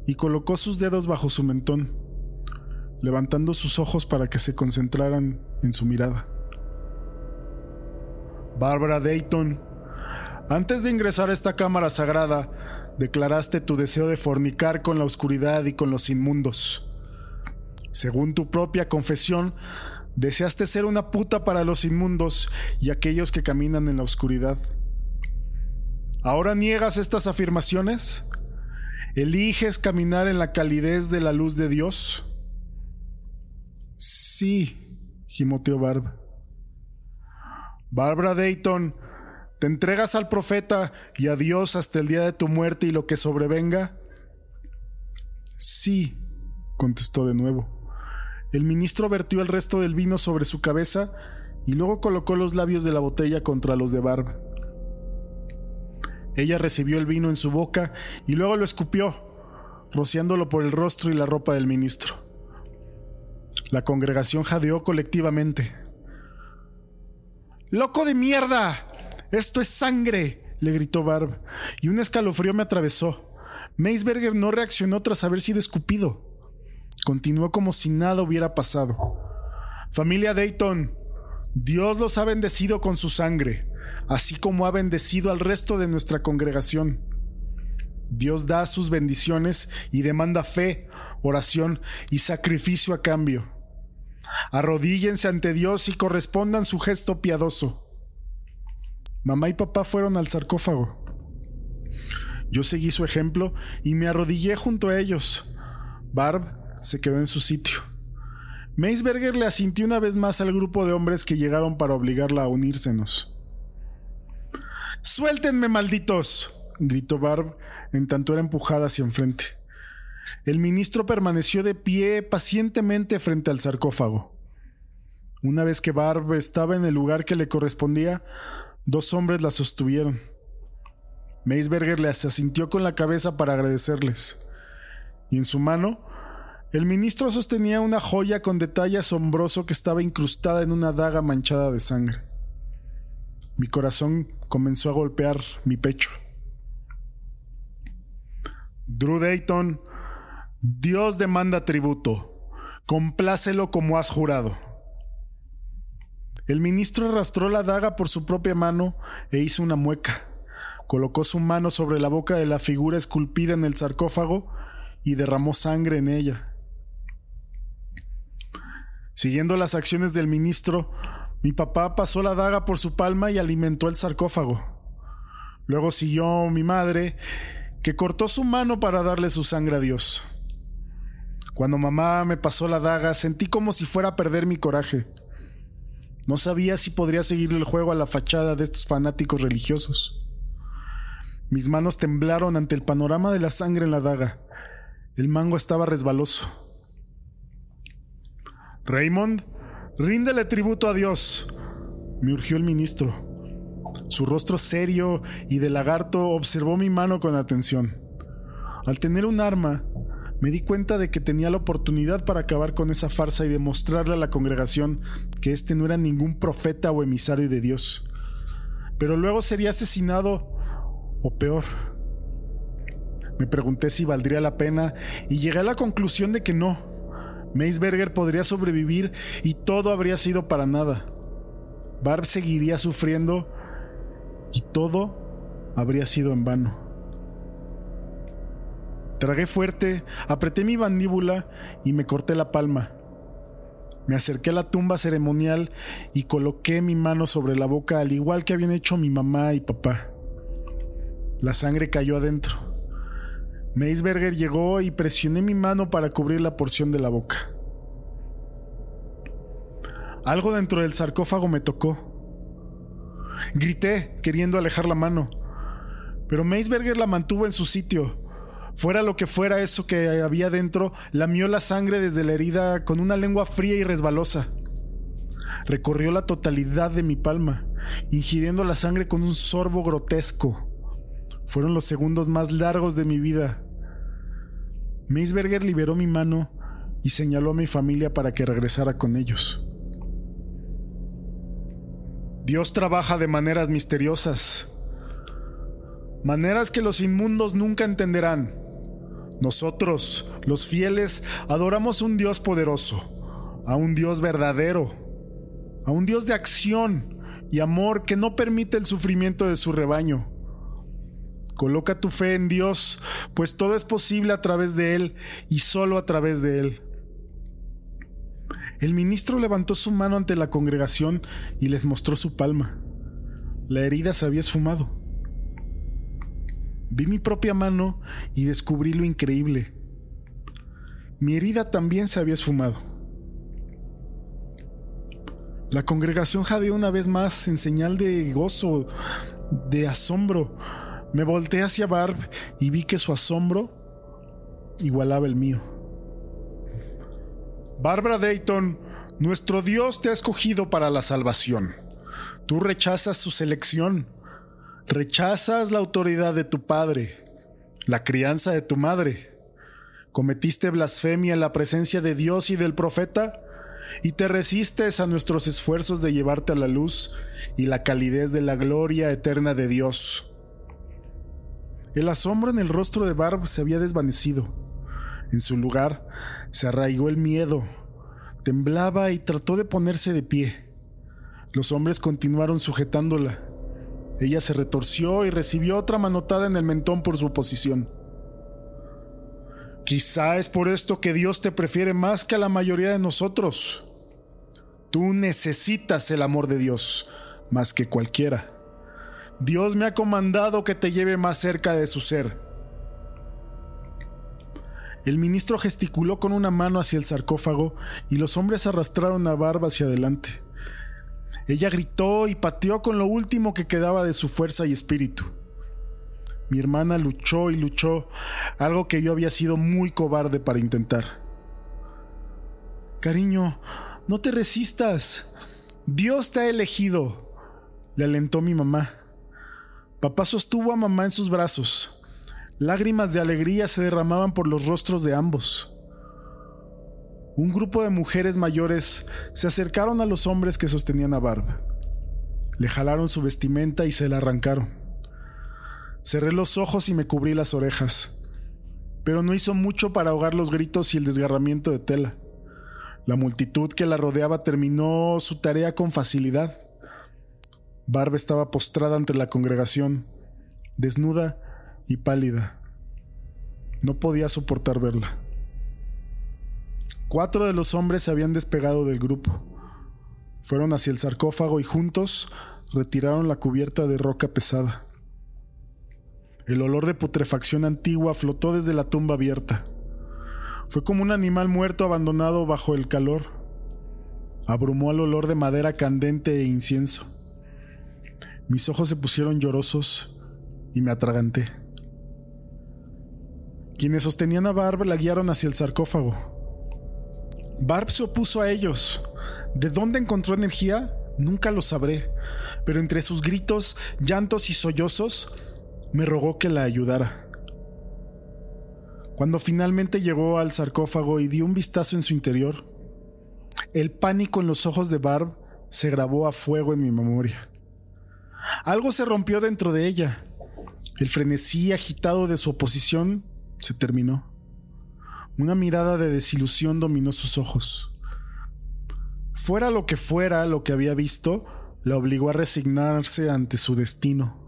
y colocó sus dedos bajo su mentón, levantando sus ojos para que se concentraran en su mirada. Barbara Dayton antes de ingresar a esta cámara sagrada, declaraste tu deseo de fornicar con la oscuridad y con los inmundos. Según tu propia confesión, deseaste ser una puta para los inmundos y aquellos que caminan en la oscuridad. ¿Ahora niegas estas afirmaciones? ¿Eliges caminar en la calidez de la luz de Dios? Sí, gimoteó Barb. Barbara Dayton, ¿Te entregas al profeta y a Dios hasta el día de tu muerte y lo que sobrevenga? Sí, contestó de nuevo. El ministro vertió el resto del vino sobre su cabeza y luego colocó los labios de la botella contra los de Barb. Ella recibió el vino en su boca y luego lo escupió, rociándolo por el rostro y la ropa del ministro. La congregación jadeó colectivamente. ¡Loco de mierda! esto es sangre, le gritó Barb, y un escalofrío me atravesó. Meisberger no reaccionó tras haber sido escupido. Continuó como si nada hubiera pasado. Familia Dayton, Dios los ha bendecido con su sangre, así como ha bendecido al resto de nuestra congregación. Dios da sus bendiciones y demanda fe, oración y sacrificio a cambio. Arrodíllense ante Dios y correspondan su gesto piadoso. Mamá y papá fueron al sarcófago. Yo seguí su ejemplo y me arrodillé junto a ellos. Barb se quedó en su sitio. Meisberger le asintió una vez más al grupo de hombres que llegaron para obligarla a unírsenos. ¡Suéltenme, malditos! gritó Barb en tanto era empujada hacia enfrente. El ministro permaneció de pie pacientemente frente al sarcófago. Una vez que Barb estaba en el lugar que le correspondía, dos hombres la sostuvieron. Meisberger les asintió con la cabeza para agradecerles. Y en su mano, el ministro sostenía una joya con detalle asombroso que estaba incrustada en una daga manchada de sangre. Mi corazón comenzó a golpear mi pecho. Drew Dayton, Dios demanda tributo. Complácelo como has jurado. El ministro arrastró la daga por su propia mano e hizo una mueca. Colocó su mano sobre la boca de la figura esculpida en el sarcófago y derramó sangre en ella. Siguiendo las acciones del ministro, mi papá pasó la daga por su palma y alimentó el sarcófago. Luego siguió mi madre, que cortó su mano para darle su sangre a Dios. Cuando mamá me pasó la daga, sentí como si fuera a perder mi coraje. No sabía si podría seguir el juego a la fachada de estos fanáticos religiosos. Mis manos temblaron ante el panorama de la sangre en la daga. El mango estaba resbaloso. Raymond, ríndele tributo a Dios, me urgió el ministro. Su rostro serio y de lagarto observó mi mano con atención. Al tener un arma, me di cuenta de que tenía la oportunidad para acabar con esa farsa y demostrarle a la congregación que este no era ningún profeta o emisario de Dios. Pero luego sería asesinado o peor. Me pregunté si valdría la pena y llegué a la conclusión de que no. Meisberger podría sobrevivir y todo habría sido para nada. Barb seguiría sufriendo y todo habría sido en vano. Tragué fuerte, apreté mi mandíbula y me corté la palma. Me acerqué a la tumba ceremonial y coloqué mi mano sobre la boca al igual que habían hecho mi mamá y papá. La sangre cayó adentro. Meisberger llegó y presioné mi mano para cubrir la porción de la boca. Algo dentro del sarcófago me tocó. Grité, queriendo alejar la mano, pero Meisberger la mantuvo en su sitio. Fuera lo que fuera eso que había dentro, lamió la sangre desde la herida con una lengua fría y resbalosa. Recorrió la totalidad de mi palma, ingiriendo la sangre con un sorbo grotesco. Fueron los segundos más largos de mi vida. Meisberger liberó mi mano y señaló a mi familia para que regresara con ellos. Dios trabaja de maneras misteriosas, maneras que los inmundos nunca entenderán. Nosotros, los fieles, adoramos a un Dios poderoso, a un Dios verdadero, a un Dios de acción y amor que no permite el sufrimiento de su rebaño. Coloca tu fe en Dios, pues todo es posible a través de Él y solo a través de Él. El ministro levantó su mano ante la congregación y les mostró su palma. La herida se había esfumado. Vi mi propia mano y descubrí lo increíble. Mi herida también se había esfumado. La congregación jadeó una vez más en señal de gozo, de asombro. Me volteé hacia Barb y vi que su asombro igualaba el mío. Barbara Dayton, nuestro Dios te ha escogido para la salvación. Tú rechazas su selección. Rechazas la autoridad de tu padre, la crianza de tu madre. Cometiste blasfemia en la presencia de Dios y del profeta y te resistes a nuestros esfuerzos de llevarte a la luz y la calidez de la gloria eterna de Dios. El asombro en el rostro de Barb se había desvanecido. En su lugar se arraigó el miedo. Temblaba y trató de ponerse de pie. Los hombres continuaron sujetándola. Ella se retorció y recibió otra manotada en el mentón por su posición. Quizá es por esto que Dios te prefiere más que a la mayoría de nosotros. Tú necesitas el amor de Dios más que cualquiera. Dios me ha comandado que te lleve más cerca de su ser. El ministro gesticuló con una mano hacia el sarcófago y los hombres arrastraron a Barba hacia adelante. Ella gritó y pateó con lo último que quedaba de su fuerza y espíritu. Mi hermana luchó y luchó, algo que yo había sido muy cobarde para intentar. Cariño, no te resistas. Dios te ha elegido, le alentó mi mamá. Papá sostuvo a mamá en sus brazos. Lágrimas de alegría se derramaban por los rostros de ambos. Un grupo de mujeres mayores se acercaron a los hombres que sostenían a Barb. Le jalaron su vestimenta y se la arrancaron. Cerré los ojos y me cubrí las orejas, pero no hizo mucho para ahogar los gritos y el desgarramiento de tela. La multitud que la rodeaba terminó su tarea con facilidad. Barb estaba postrada ante la congregación, desnuda y pálida. No podía soportar verla. Cuatro de los hombres se habían despegado del grupo. Fueron hacia el sarcófago y juntos retiraron la cubierta de roca pesada. El olor de putrefacción antigua flotó desde la tumba abierta. Fue como un animal muerto abandonado bajo el calor. Abrumó al olor de madera candente e incienso. Mis ojos se pusieron llorosos y me atraganté. Quienes sostenían a Barb la guiaron hacia el sarcófago. Barb se opuso a ellos. ¿De dónde encontró energía? Nunca lo sabré, pero entre sus gritos, llantos y sollozos, me rogó que la ayudara. Cuando finalmente llegó al sarcófago y dio un vistazo en su interior, el pánico en los ojos de Barb se grabó a fuego en mi memoria. Algo se rompió dentro de ella. El frenesí agitado de su oposición se terminó. Una mirada de desilusión dominó sus ojos. Fuera lo que fuera lo que había visto, la obligó a resignarse ante su destino.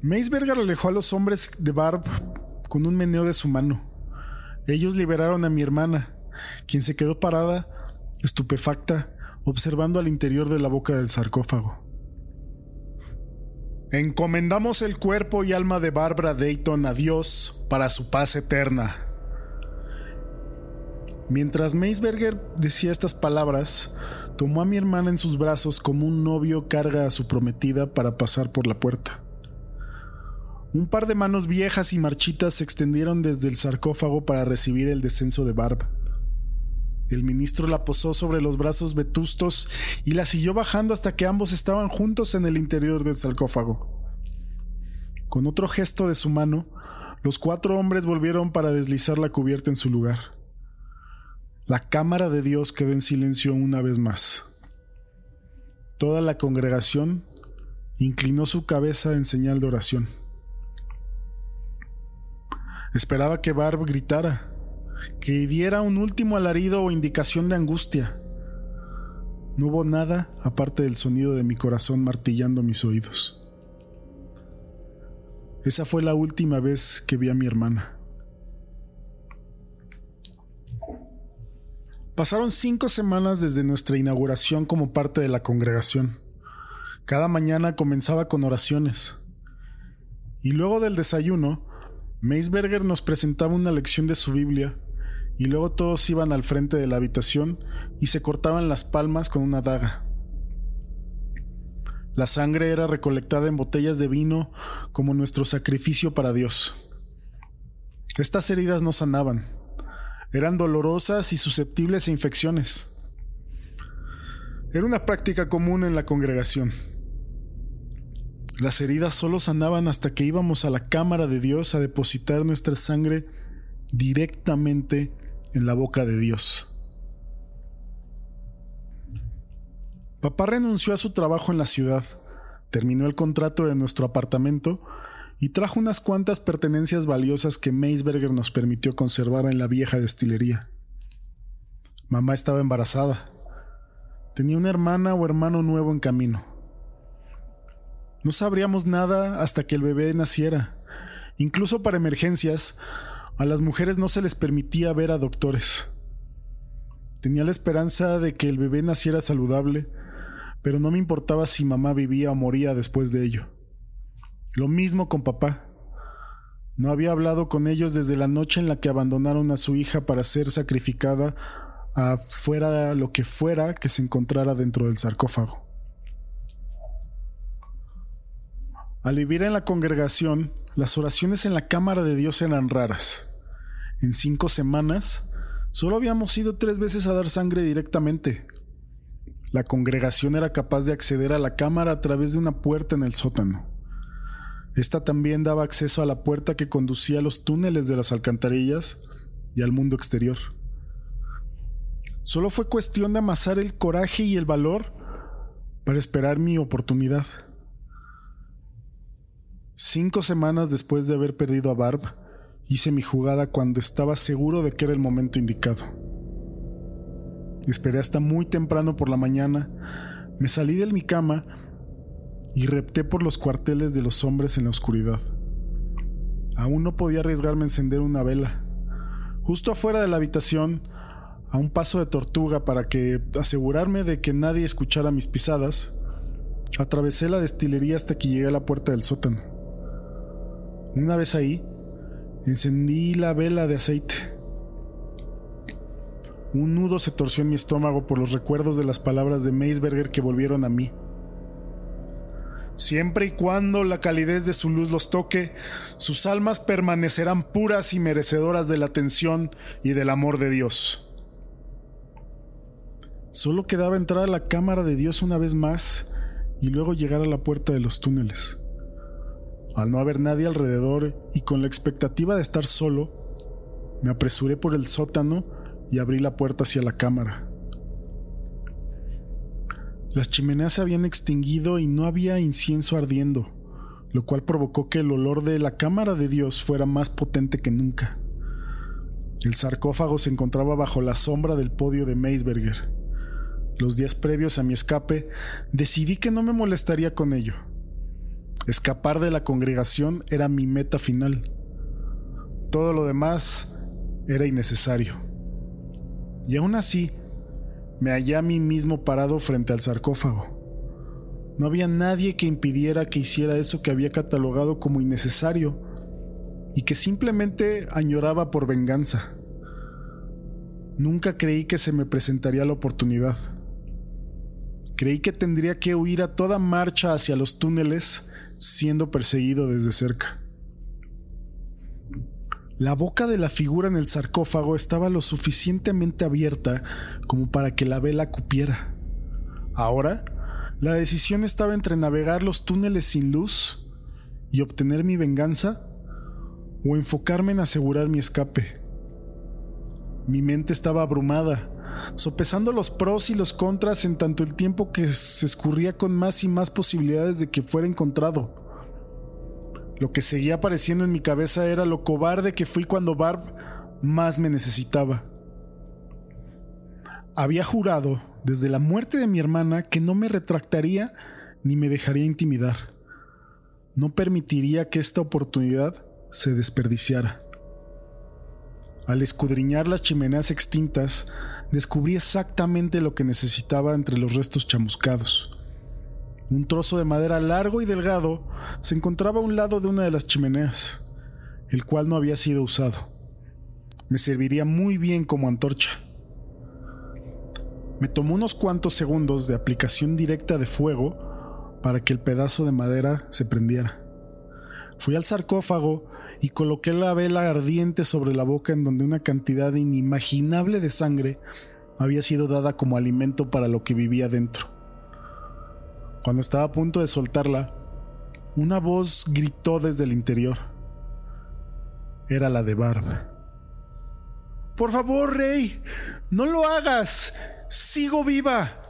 Meisberger alejó a los hombres de Barb con un meneo de su mano. Ellos liberaron a mi hermana, quien se quedó parada, estupefacta, observando al interior de la boca del sarcófago. Encomendamos el cuerpo y alma de Barbara Dayton a Dios para su paz eterna. Mientras Meisberger decía estas palabras, tomó a mi hermana en sus brazos como un novio carga a su prometida para pasar por la puerta. Un par de manos viejas y marchitas se extendieron desde el sarcófago para recibir el descenso de Barb. El ministro la posó sobre los brazos vetustos y la siguió bajando hasta que ambos estaban juntos en el interior del sarcófago. Con otro gesto de su mano, los cuatro hombres volvieron para deslizar la cubierta en su lugar. La cámara de Dios quedó en silencio una vez más. Toda la congregación inclinó su cabeza en señal de oración. Esperaba que Barb gritara, que diera un último alarido o indicación de angustia. No hubo nada aparte del sonido de mi corazón martillando mis oídos. Esa fue la última vez que vi a mi hermana. Pasaron cinco semanas desde nuestra inauguración como parte de la congregación. Cada mañana comenzaba con oraciones. Y luego del desayuno, Meisberger nos presentaba una lección de su Biblia y luego todos iban al frente de la habitación y se cortaban las palmas con una daga. La sangre era recolectada en botellas de vino como nuestro sacrificio para Dios. Estas heridas no sanaban, eran dolorosas y susceptibles a infecciones. Era una práctica común en la congregación. Las heridas solo sanaban hasta que íbamos a la cámara de Dios a depositar nuestra sangre directamente en la boca de Dios. Papá renunció a su trabajo en la ciudad, terminó el contrato de nuestro apartamento y trajo unas cuantas pertenencias valiosas que Meisberger nos permitió conservar en la vieja destilería. Mamá estaba embarazada. Tenía una hermana o hermano nuevo en camino. No sabríamos nada hasta que el bebé naciera. Incluso para emergencias, a las mujeres no se les permitía ver a doctores. Tenía la esperanza de que el bebé naciera saludable, pero no me importaba si mamá vivía o moría después de ello. Lo mismo con papá. No había hablado con ellos desde la noche en la que abandonaron a su hija para ser sacrificada a fuera lo que fuera que se encontrara dentro del sarcófago. Al vivir en la congregación, las oraciones en la cámara de Dios eran raras. En cinco semanas, solo habíamos ido tres veces a dar sangre directamente. La congregación era capaz de acceder a la cámara a través de una puerta en el sótano. Esta también daba acceso a la puerta que conducía a los túneles de las alcantarillas y al mundo exterior. Solo fue cuestión de amasar el coraje y el valor para esperar mi oportunidad. Cinco semanas después de haber perdido a Barb, hice mi jugada cuando estaba seguro de que era el momento indicado. Esperé hasta muy temprano por la mañana, me salí de mi cama y repté por los cuarteles de los hombres en la oscuridad. Aún no podía arriesgarme a encender una vela. Justo afuera de la habitación, a un paso de tortuga para que asegurarme de que nadie escuchara mis pisadas, atravesé la destilería hasta que llegué a la puerta del sótano. Una vez ahí, encendí la vela de aceite. Un nudo se torció en mi estómago por los recuerdos de las palabras de Meisberger que volvieron a mí siempre y cuando la calidez de su luz los toque, sus almas permanecerán puras y merecedoras de la atención y del amor de Dios. Solo quedaba entrar a la cámara de Dios una vez más y luego llegar a la puerta de los túneles. Al no haber nadie alrededor y con la expectativa de estar solo, me apresuré por el sótano y abrí la puerta hacia la cámara. Las chimeneas se habían extinguido y no había incienso ardiendo, lo cual provocó que el olor de la cámara de Dios fuera más potente que nunca. El sarcófago se encontraba bajo la sombra del podio de Meisberger. Los días previos a mi escape, decidí que no me molestaría con ello. Escapar de la congregación era mi meta final. Todo lo demás era innecesario. Y aún así, me hallé a mí mismo parado frente al sarcófago. No había nadie que impidiera que hiciera eso que había catalogado como innecesario y que simplemente añoraba por venganza. Nunca creí que se me presentaría la oportunidad. Creí que tendría que huir a toda marcha hacia los túneles siendo perseguido desde cerca. La boca de la figura en el sarcófago estaba lo suficientemente abierta como para que la vela cupiera. Ahora, la decisión estaba entre navegar los túneles sin luz y obtener mi venganza o enfocarme en asegurar mi escape. Mi mente estaba abrumada, sopesando los pros y los contras en tanto el tiempo que se escurría con más y más posibilidades de que fuera encontrado. Lo que seguía apareciendo en mi cabeza era lo cobarde que fui cuando Barb más me necesitaba. Había jurado desde la muerte de mi hermana que no me retractaría ni me dejaría intimidar. No permitiría que esta oportunidad se desperdiciara. Al escudriñar las chimeneas extintas, descubrí exactamente lo que necesitaba entre los restos chamuscados. Un trozo de madera largo y delgado se encontraba a un lado de una de las chimeneas, el cual no había sido usado. Me serviría muy bien como antorcha. Me tomó unos cuantos segundos de aplicación directa de fuego para que el pedazo de madera se prendiera. Fui al sarcófago y coloqué la vela ardiente sobre la boca en donde una cantidad inimaginable de sangre había sido dada como alimento para lo que vivía dentro. Cuando estaba a punto de soltarla, una voz gritó desde el interior. Era la de Barb. Por favor, Rey, no lo hagas. Sigo viva.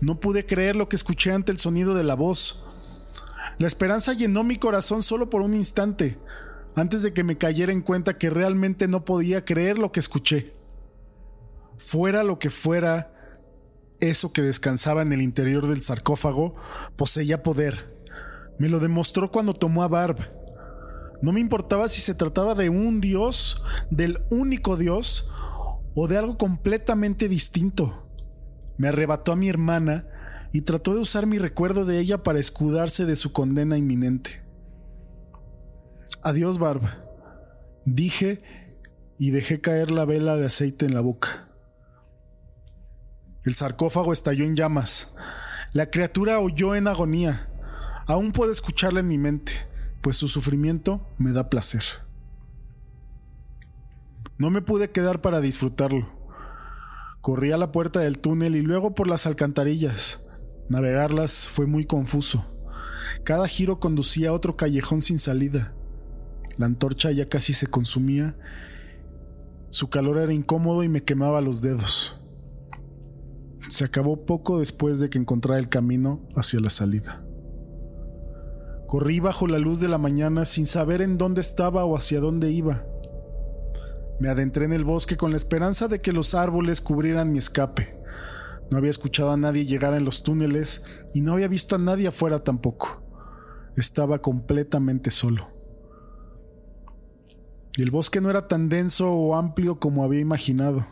No pude creer lo que escuché ante el sonido de la voz. La esperanza llenó mi corazón solo por un instante, antes de que me cayera en cuenta que realmente no podía creer lo que escuché. Fuera lo que fuera, eso que descansaba en el interior del sarcófago poseía poder. Me lo demostró cuando tomó a Barb. No me importaba si se trataba de un dios, del único dios, o de algo completamente distinto. Me arrebató a mi hermana y trató de usar mi recuerdo de ella para escudarse de su condena inminente. Adiós, Barb, dije y dejé caer la vela de aceite en la boca. El sarcófago estalló en llamas. La criatura oyó en agonía. Aún puedo escucharla en mi mente, pues su sufrimiento me da placer. No me pude quedar para disfrutarlo. Corrí a la puerta del túnel y luego por las alcantarillas. Navegarlas fue muy confuso. Cada giro conducía a otro callejón sin salida. La antorcha ya casi se consumía. Su calor era incómodo y me quemaba los dedos se acabó poco después de que encontrara el camino hacia la salida. Corrí bajo la luz de la mañana sin saber en dónde estaba o hacia dónde iba. Me adentré en el bosque con la esperanza de que los árboles cubrieran mi escape. No había escuchado a nadie llegar en los túneles y no había visto a nadie afuera tampoco. Estaba completamente solo. Y el bosque no era tan denso o amplio como había imaginado.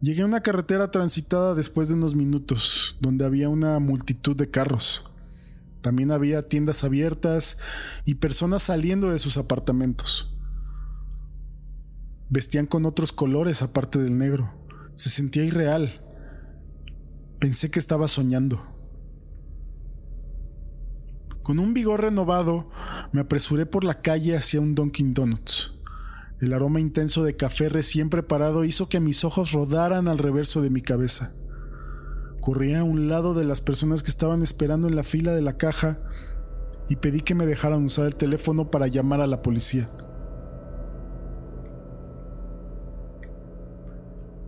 Llegué a una carretera transitada después de unos minutos, donde había una multitud de carros. También había tiendas abiertas y personas saliendo de sus apartamentos. Vestían con otros colores aparte del negro. Se sentía irreal. Pensé que estaba soñando. Con un vigor renovado, me apresuré por la calle hacia un Dunkin' Donuts. El aroma intenso de café recién preparado hizo que mis ojos rodaran al reverso de mi cabeza. Corrí a un lado de las personas que estaban esperando en la fila de la caja y pedí que me dejaran usar el teléfono para llamar a la policía.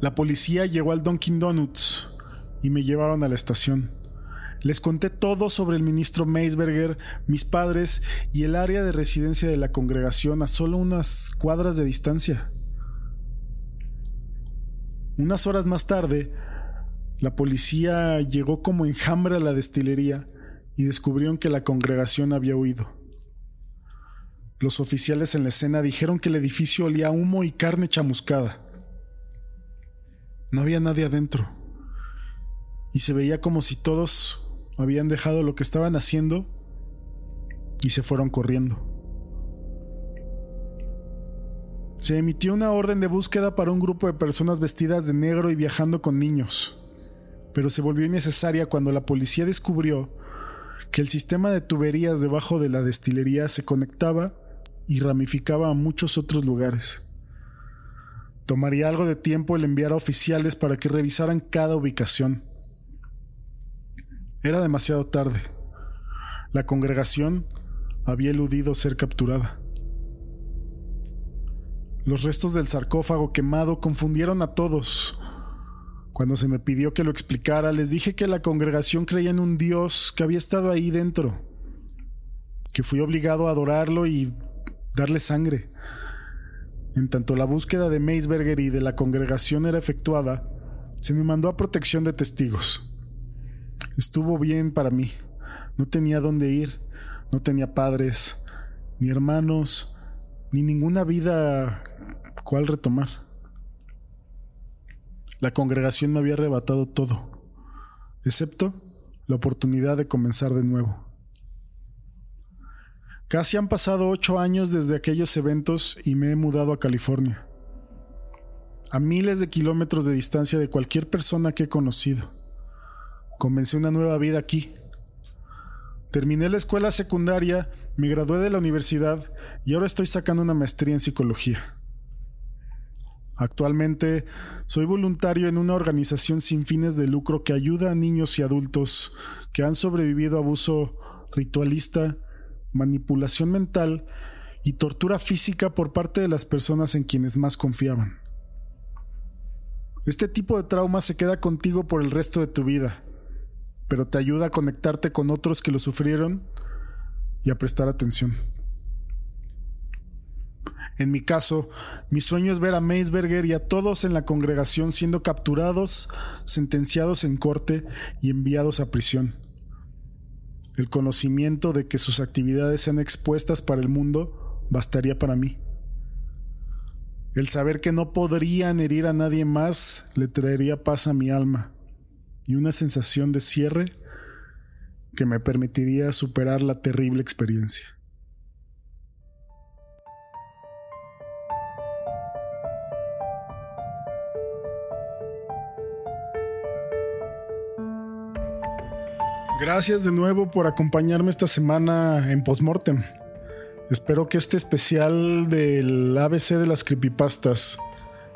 La policía llegó al Dunkin' Donuts y me llevaron a la estación. Les conté todo sobre el ministro Meisberger, mis padres y el área de residencia de la congregación a solo unas cuadras de distancia. Unas horas más tarde, la policía llegó como enjambre a la destilería y descubrieron que la congregación había huido. Los oficiales en la escena dijeron que el edificio olía humo y carne chamuscada. No había nadie adentro y se veía como si todos habían dejado lo que estaban haciendo y se fueron corriendo. Se emitió una orden de búsqueda para un grupo de personas vestidas de negro y viajando con niños, pero se volvió innecesaria cuando la policía descubrió que el sistema de tuberías debajo de la destilería se conectaba y ramificaba a muchos otros lugares. Tomaría algo de tiempo el enviar a oficiales para que revisaran cada ubicación. Era demasiado tarde. La congregación había eludido ser capturada. Los restos del sarcófago quemado confundieron a todos. Cuando se me pidió que lo explicara, les dije que la congregación creía en un Dios que había estado ahí dentro, que fui obligado a adorarlo y darle sangre. En tanto la búsqueda de Meisberger y de la congregación era efectuada, se me mandó a protección de testigos. Estuvo bien para mí. No tenía dónde ir, no tenía padres, ni hermanos, ni ninguna vida cual retomar. La congregación me había arrebatado todo, excepto la oportunidad de comenzar de nuevo. Casi han pasado ocho años desde aquellos eventos y me he mudado a California, a miles de kilómetros de distancia de cualquier persona que he conocido. Comencé una nueva vida aquí. Terminé la escuela secundaria, me gradué de la universidad y ahora estoy sacando una maestría en psicología. Actualmente soy voluntario en una organización sin fines de lucro que ayuda a niños y adultos que han sobrevivido a abuso ritualista, manipulación mental y tortura física por parte de las personas en quienes más confiaban. Este tipo de trauma se queda contigo por el resto de tu vida pero te ayuda a conectarte con otros que lo sufrieron y a prestar atención. En mi caso, mi sueño es ver a Meisberger y a todos en la congregación siendo capturados, sentenciados en corte y enviados a prisión. El conocimiento de que sus actividades sean expuestas para el mundo bastaría para mí. El saber que no podrían herir a nadie más le traería paz a mi alma y una sensación de cierre que me permitiría superar la terrible experiencia. Gracias de nuevo por acompañarme esta semana en Postmortem. Espero que este especial del ABC de las creepypastas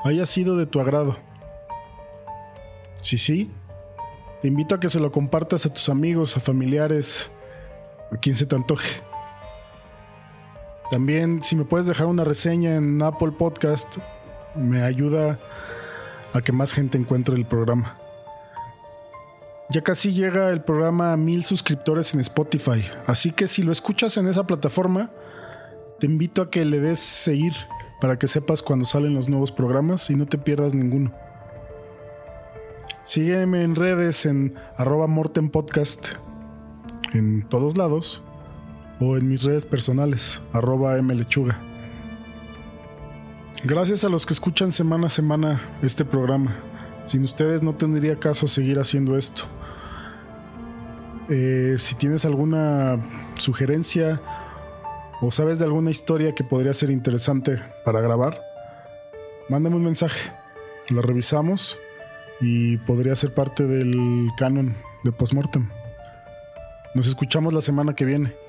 haya sido de tu agrado. Si sí, te invito a que se lo compartas a tus amigos, a familiares, a quien se te antoje. También, si me puedes dejar una reseña en Apple Podcast, me ayuda a que más gente encuentre el programa. Ya casi llega el programa a mil suscriptores en Spotify, así que si lo escuchas en esa plataforma, te invito a que le des seguir para que sepas cuando salen los nuevos programas y no te pierdas ninguno. Sígueme en redes en arroba Morten Podcast en todos lados o en mis redes personales, arroba mlechuga. Gracias a los que escuchan semana a semana este programa. Sin ustedes no tendría caso seguir haciendo esto. Eh, si tienes alguna sugerencia o sabes de alguna historia que podría ser interesante para grabar, mándame un mensaje. La revisamos y podría ser parte del canon de Postmortem. Nos escuchamos la semana que viene.